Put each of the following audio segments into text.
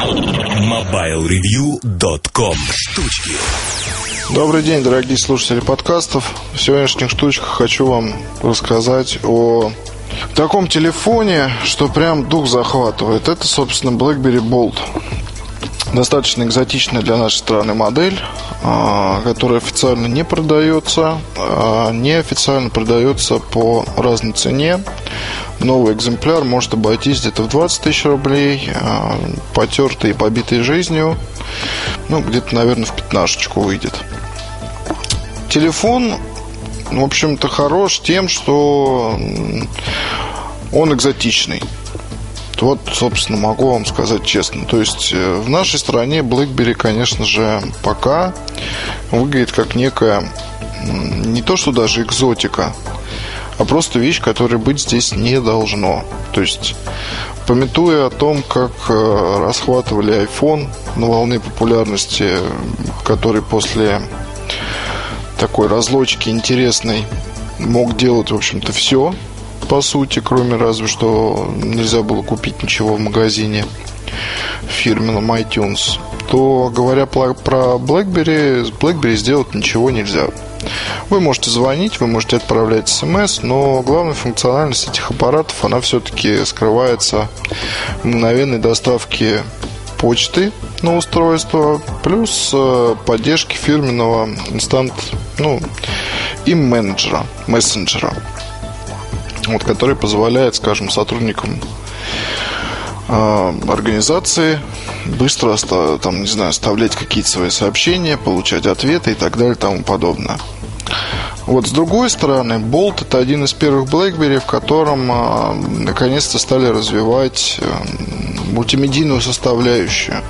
MobileReview.com Штучки Добрый день, дорогие слушатели подкастов. В сегодняшних штучках хочу вам рассказать о таком телефоне, что прям дух захватывает. Это, собственно, BlackBerry Bold. Достаточно экзотичная для нашей страны модель, а, которая официально не продается, а неофициально продается по разной цене. Новый экземпляр может обойтись где-то в 20 тысяч рублей, а, потертый и побитый жизнью, ну, где-то, наверное, в пятнашечку выйдет. Телефон, в общем-то, хорош тем, что он экзотичный. Вот, собственно, могу вам сказать честно. То есть э, в нашей стране BlackBerry, конечно же, пока выглядит как некая не то, что даже экзотика, а просто вещь, которая быть здесь не должно. То есть, пометуя о том, как э, расхватывали iPhone на волне популярности, который после такой разлочки интересной мог делать, в общем-то, все, по сути, кроме разве что нельзя было купить ничего в магазине фирменном iTunes, то, говоря про BlackBerry, с BlackBerry сделать ничего нельзя. Вы можете звонить, вы можете отправлять смс, но главная функциональность этих аппаратов, она все-таки скрывается в мгновенной доставке почты на устройство, плюс э, поддержки фирменного инстант, ну, им менеджера, мессенджера, вот, который позволяет, скажем, сотрудникам э, организации быстро, там, не знаю, оставлять какие-то свои сообщения, получать ответы и так далее и тому подобное. Вот с другой стороны, Bolt это один из первых BlackBerry, в котором э, наконец-то стали развивать э, мультимедийную составляющую.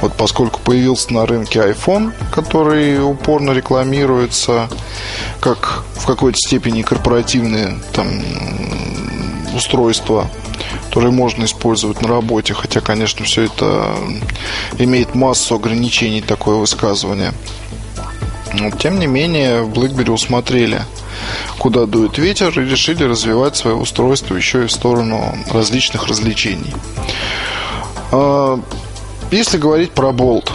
Вот поскольку появился на рынке iPhone, который упорно рекламируется как в какой-то степени корпоративное там, устройство, которое можно использовать на работе, хотя, конечно, все это имеет массу ограничений, такое высказывание. Но, тем не менее, BlackBerry усмотрели, куда дует ветер, и решили развивать свое устройство еще и в сторону различных развлечений. А, если говорить про Bolt,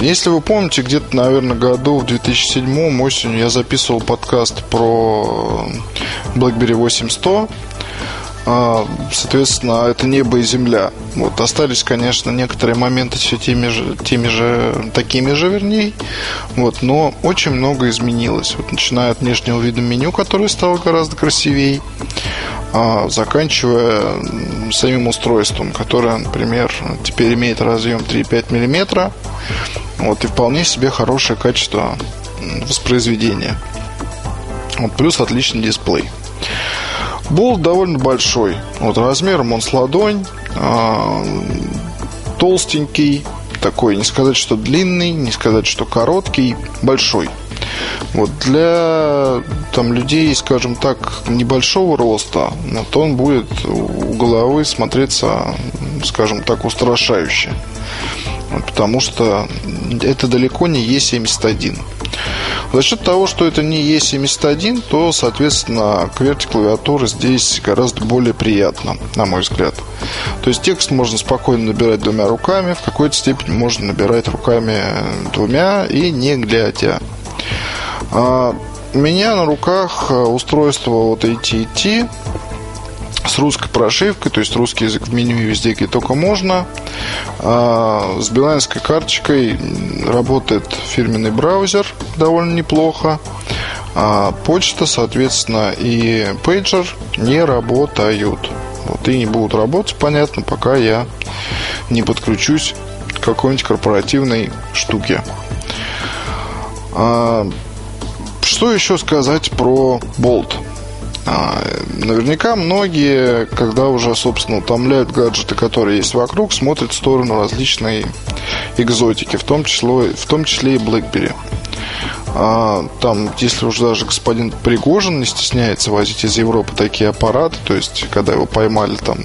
если вы помните, где-то, наверное, году в 2007 осенью я записывал подкаст про BlackBerry 8100 а, соответственно, это небо и земля. Вот остались, конечно, некоторые моменты все теми же, теми же, такими же, вернее. Вот, но очень много изменилось. Вот, начиная от внешнего вида меню, которое стало гораздо красивее, а, заканчивая самим устройством, которое, например, теперь имеет разъем 3,5 мм. Вот, и вполне себе хорошее качество воспроизведения. Вот, плюс отличный дисплей. Болт довольно большой. Вот размером он с ладонь. А, толстенький. Такой, не сказать, что длинный, не сказать, что короткий. Большой. Вот для там, людей, скажем так, небольшого роста, вот он будет у головы смотреться, скажем так, устрашающе. Вот, потому что это далеко не Е71. За счет того, что это не E71, то, соответственно, QWERTY клавиатура здесь гораздо более приятна, на мой взгляд. То есть текст можно спокойно набирать двумя руками, в какой-то степени можно набирать руками двумя и не глядя. А, у меня на руках устройство вот AT&T с русской прошивкой, то есть русский язык в меню везде, где только можно. А, с билайнской карточкой работает фирменный браузер довольно неплохо. А почта, соответственно, и пейджер не работают. Вот, и не будут работать, понятно, пока я не подключусь к какой-нибудь корпоративной штуке. А, что еще сказать про Bolt? А, наверняка многие, когда уже, собственно, утомляют гаджеты, которые есть вокруг, смотрят в сторону различной экзотики, в том числе, в том числе и BlackBerry. А, там, если уже даже господин Пригожин не стесняется возить из Европы такие аппараты, то есть, когда его поймали там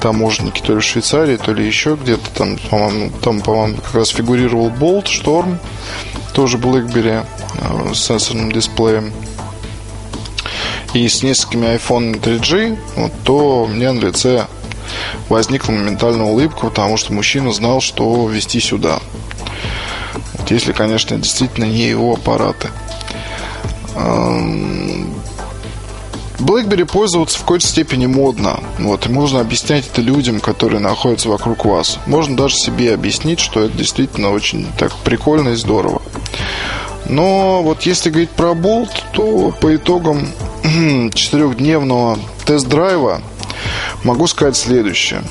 таможенники то ли в Швейцарии, то ли еще где-то там, по-моему, там, по-моему, как раз фигурировал Bolt, Storm, тоже BlackBerry э, с сенсорным дисплеем и с несколькими iPhone 3G, вот, то мне на лице возникла моментальная улыбка, потому что мужчина знал, что вести сюда. Вот если, конечно, действительно не его аппараты. BlackBerry пользоваться в какой-то степени модно. Вот, и можно объяснять это людям, которые находятся вокруг вас. Можно даже себе объяснить, что это действительно очень так прикольно и здорово. Но вот если говорить про Bolt, то по итогам четырехдневного тест-драйва могу сказать следующее.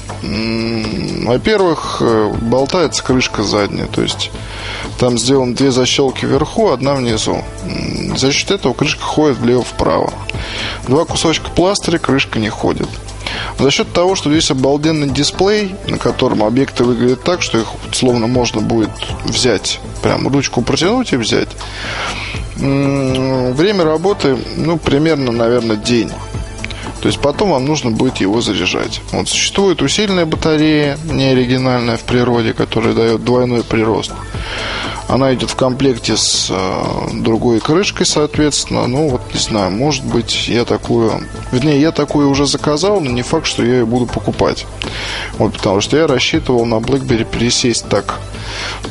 Во-первых, э, болтается крышка задняя, то есть там сделаны две защелки вверху, одна внизу. За счет этого крышка ходит влево-вправо. Два кусочка пластыря, крышка не ходит. За счет того, что здесь обалденный дисплей, на котором объекты выглядят так, что их словно можно будет взять, прям ручку протянуть и взять. Время работы, ну, примерно, наверное, день. То есть потом вам нужно будет его заряжать. Вот существует усиленная батарея, не оригинальная в природе, которая дает двойной прирост. Она идет в комплекте с э, другой крышкой, соответственно. Ну, вот не знаю, может быть, я такую... Вернее, я такую уже заказал, но не факт, что я ее буду покупать. Вот, потому что я рассчитывал на BlackBerry пересесть так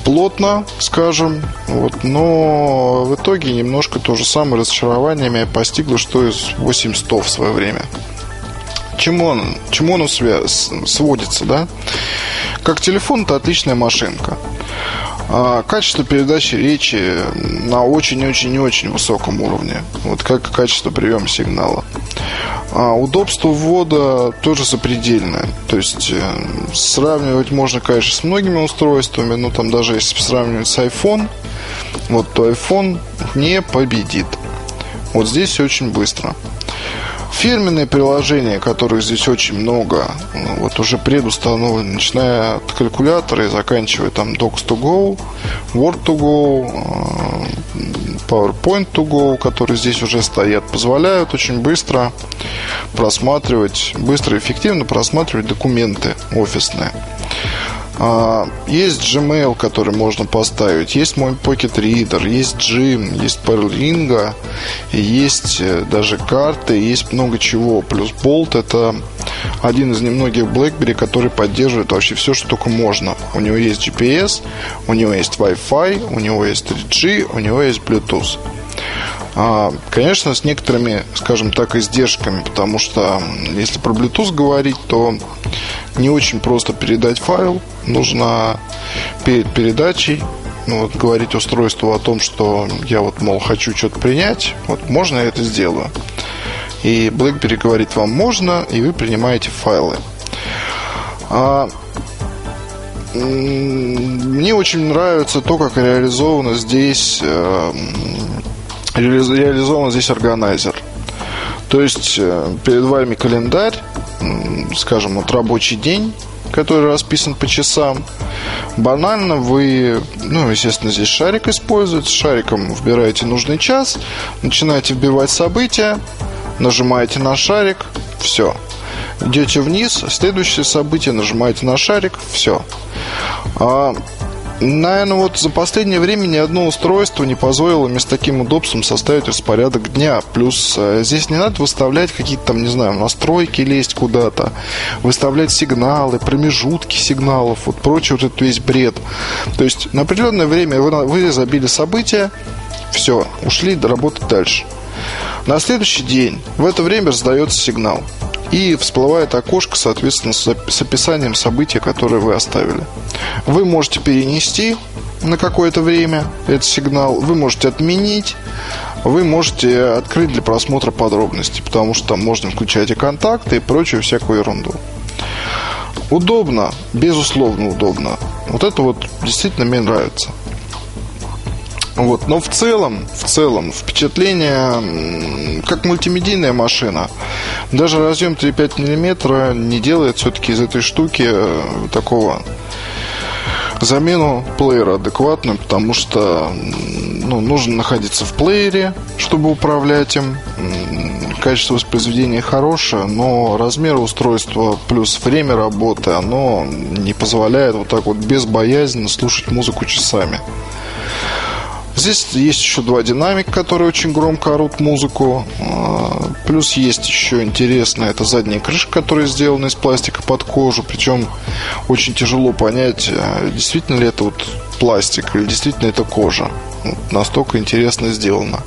плотно, скажем. Вот, но в итоге немножко то же самое разочарование меня постигло, что из 8100 в свое время. Чему он, чему он сводится, да? Как телефон, это отличная машинка. А, качество передачи речи на очень-очень-очень высоком уровне. Вот как качество приема сигнала. А удобство ввода тоже запредельное. То есть э, сравнивать можно, конечно, с многими устройствами, но там даже если сравнивать с iPhone, вот то iPhone не победит. Вот здесь очень быстро. Фирменные приложения, которых здесь очень много, ну, вот уже предустановлены, начиная от калькулятора и заканчивая там Docs to Go, Word to Go, э, PowerPoint to Go, которые здесь уже стоят, позволяют очень быстро просматривать, быстро и эффективно просматривать документы офисные. А, есть Gmail, который можно поставить, есть мой Pocket Reader, есть Gym, есть Perlingo, есть э, даже карты, есть много чего. Плюс Bolt это один из немногих BlackBerry, который поддерживает вообще все, что только можно. У него есть GPS, у него есть Wi-Fi, у него есть 3G, у него есть Bluetooth. А, конечно, с некоторыми, скажем так, издержками, потому что если про Bluetooth говорить, то не очень просто передать файл. Нужно перед передачей ну, вот, говорить устройству о том, что я вот, мол, хочу что-то принять, вот можно я это сделаю. И BlackBerry говорит вам можно, и вы принимаете файлы. А, мне очень нравится то, как реализовано здесь э, реализован здесь органайзер. То есть э, перед вами календарь, скажем, вот рабочий день, который расписан по часам. Банально вы, ну, естественно, здесь шарик используете. Шариком вбираете нужный час, начинаете вбивать события, нажимаете на шарик, все. Идете вниз, следующее событие, нажимаете на шарик, все. А Наверное, вот за последнее время ни одно устройство не позволило мне с таким удобством составить распорядок дня. Плюс э, здесь не надо выставлять какие-то там, не знаю, настройки лезть куда-то, выставлять сигналы, промежутки сигналов, вот прочий вот этот весь бред. То есть на определенное время вы, вы забили события, все, ушли работать дальше. На следующий день в это время раздается сигнал. И всплывает окошко, соответственно, с описанием события, которое вы оставили. Вы можете перенести на какое-то время этот сигнал, вы можете отменить, вы можете открыть для просмотра подробностей, потому что там можно включать и контакты и прочую всякую ерунду. Удобно, безусловно удобно. Вот это вот действительно мне нравится. Вот. Но в целом, в целом, впечатление как мультимедийная машина. Даже разъем 3,5 мм не делает все-таки из этой штуки э, такого замену плеера адекватную, потому что ну, нужно находиться в плеере, чтобы управлять им. Качество воспроизведения хорошее, но размер устройства плюс время работы, оно не позволяет вот так вот безбоязненно слушать музыку часами. Здесь есть еще два динамика, которые очень громко орут музыку. А, плюс есть еще интересно, это задняя крышка, которая сделана из пластика под кожу. Причем очень тяжело понять, а, действительно ли это вот пластик или действительно это кожа. Вот настолько интересно сделано.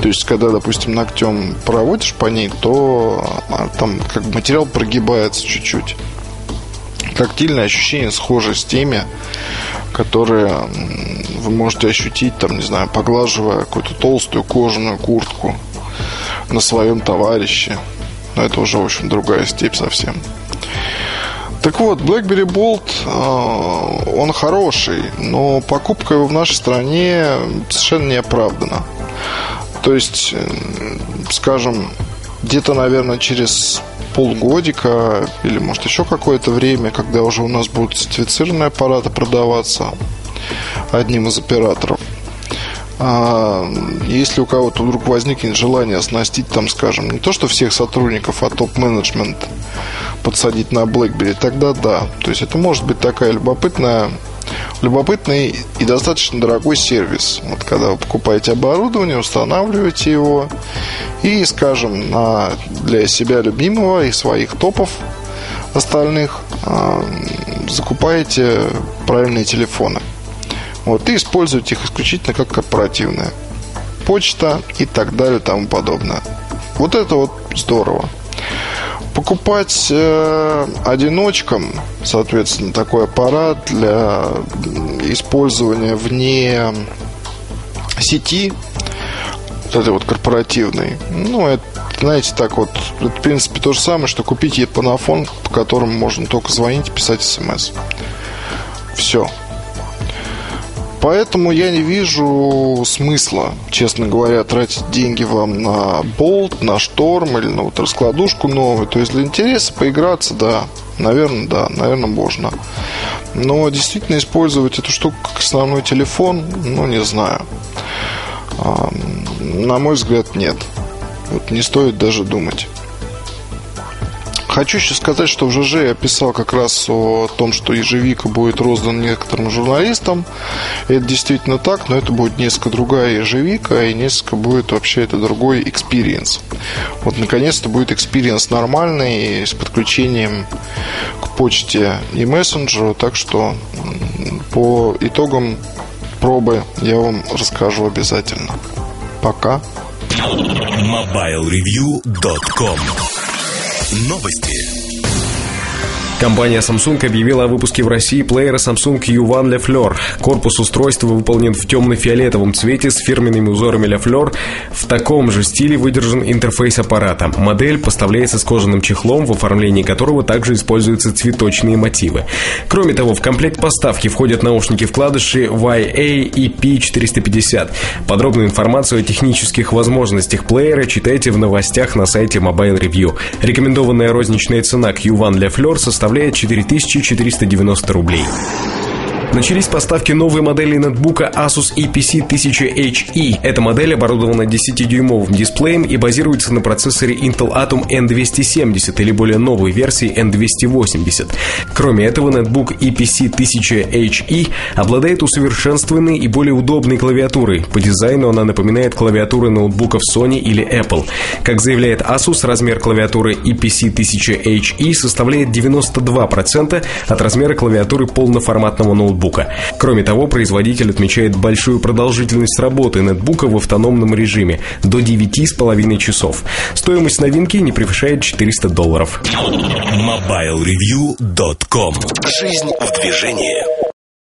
То есть, когда, допустим, ногтем проводишь по ней, то а, там как бы материал прогибается чуть-чуть. Тактильное ощущение схоже с теми, которые вы можете ощутить, там, не знаю, поглаживая какую-то толстую кожаную куртку на своем товарище. Но это уже, в общем, другая степь совсем. Так вот, BlackBerry Bolt, а, он хороший, но покупка его в нашей стране совершенно не оправдана. То есть, скажем, где-то, наверное, через полгодика или, может, еще какое-то время, когда уже у нас будут сертифицированные аппараты продаваться одним из операторов, а если у кого-то вдруг возникнет желание оснастить там, скажем, не то, что всех сотрудников, а топ-менеджмент подсадить на BlackBerry, тогда да. То есть это может быть такая любопытная любопытный и достаточно дорогой сервис. Вот когда вы покупаете оборудование, устанавливаете его и, скажем, на, для себя любимого и своих топов остальных э, закупаете правильные телефоны. Вот, и используете их исключительно как корпоративные. Почта и так далее тому подобное. Вот это вот здорово покупать э, одиночкам, соответственно, такой аппарат для использования вне сети, вот этой вот корпоративной, ну, это, знаете, так вот, это, в принципе, то же самое, что купить епанофон, по которому можно только звонить и писать смс. Все. Поэтому я не вижу смысла, честно говоря, тратить деньги вам на болт, на шторм или на вот раскладушку новую. То есть для интереса поиграться, да, наверное, да, наверное, можно. Но действительно использовать эту штуку как основной телефон, ну, не знаю. На мой взгляд, нет. Вот не стоит даже думать. Хочу еще сказать, что в ЖЖ я писал как раз о том, что ежевика будет роздан некоторым журналистам. Это действительно так, но это будет несколько другая ежевика, и несколько будет вообще это другой experience. Вот наконец-то будет experience нормальный, с подключением к почте и мессенджеру, так что по итогам пробы я вам расскажу обязательно. Пока. MobileReview.com Новости. Компания Samsung объявила о выпуске в России плеера Samsung U1 Le Fleur. Корпус устройства выполнен в темно-фиолетовом цвете с фирменными узорами Le Fleur. В таком же стиле выдержан интерфейс аппарата. Модель поставляется с кожаным чехлом, в оформлении которого также используются цветочные мотивы. Кроме того, в комплект поставки входят наушники-вкладыши YA EP450. Подробную информацию о технических возможностях плеера читайте в новостях на сайте Mobile Review. Рекомендованная розничная цена к U1 Le Fleur составляет составляет 4490 рублей. Начались поставки новой модели ноутбука Asus EPC 1000HE. Эта модель оборудована 10-дюймовым дисплеем и базируется на процессоре Intel Atom N270 или более новой версии N280. Кроме этого, ноутбук EPC 1000HE обладает усовершенствованной и более удобной клавиатурой. По дизайну она напоминает клавиатуры ноутбуков Sony или Apple. Как заявляет Asus, размер клавиатуры EPC 1000HE составляет 92% от размера клавиатуры полноформатного ноутбука ноутбука. Кроме того, производитель отмечает большую продолжительность работы нетбука в автономном режиме до 9,5 часов. Стоимость новинки не превышает 400 долларов. MobileReview.com Жизнь в движении.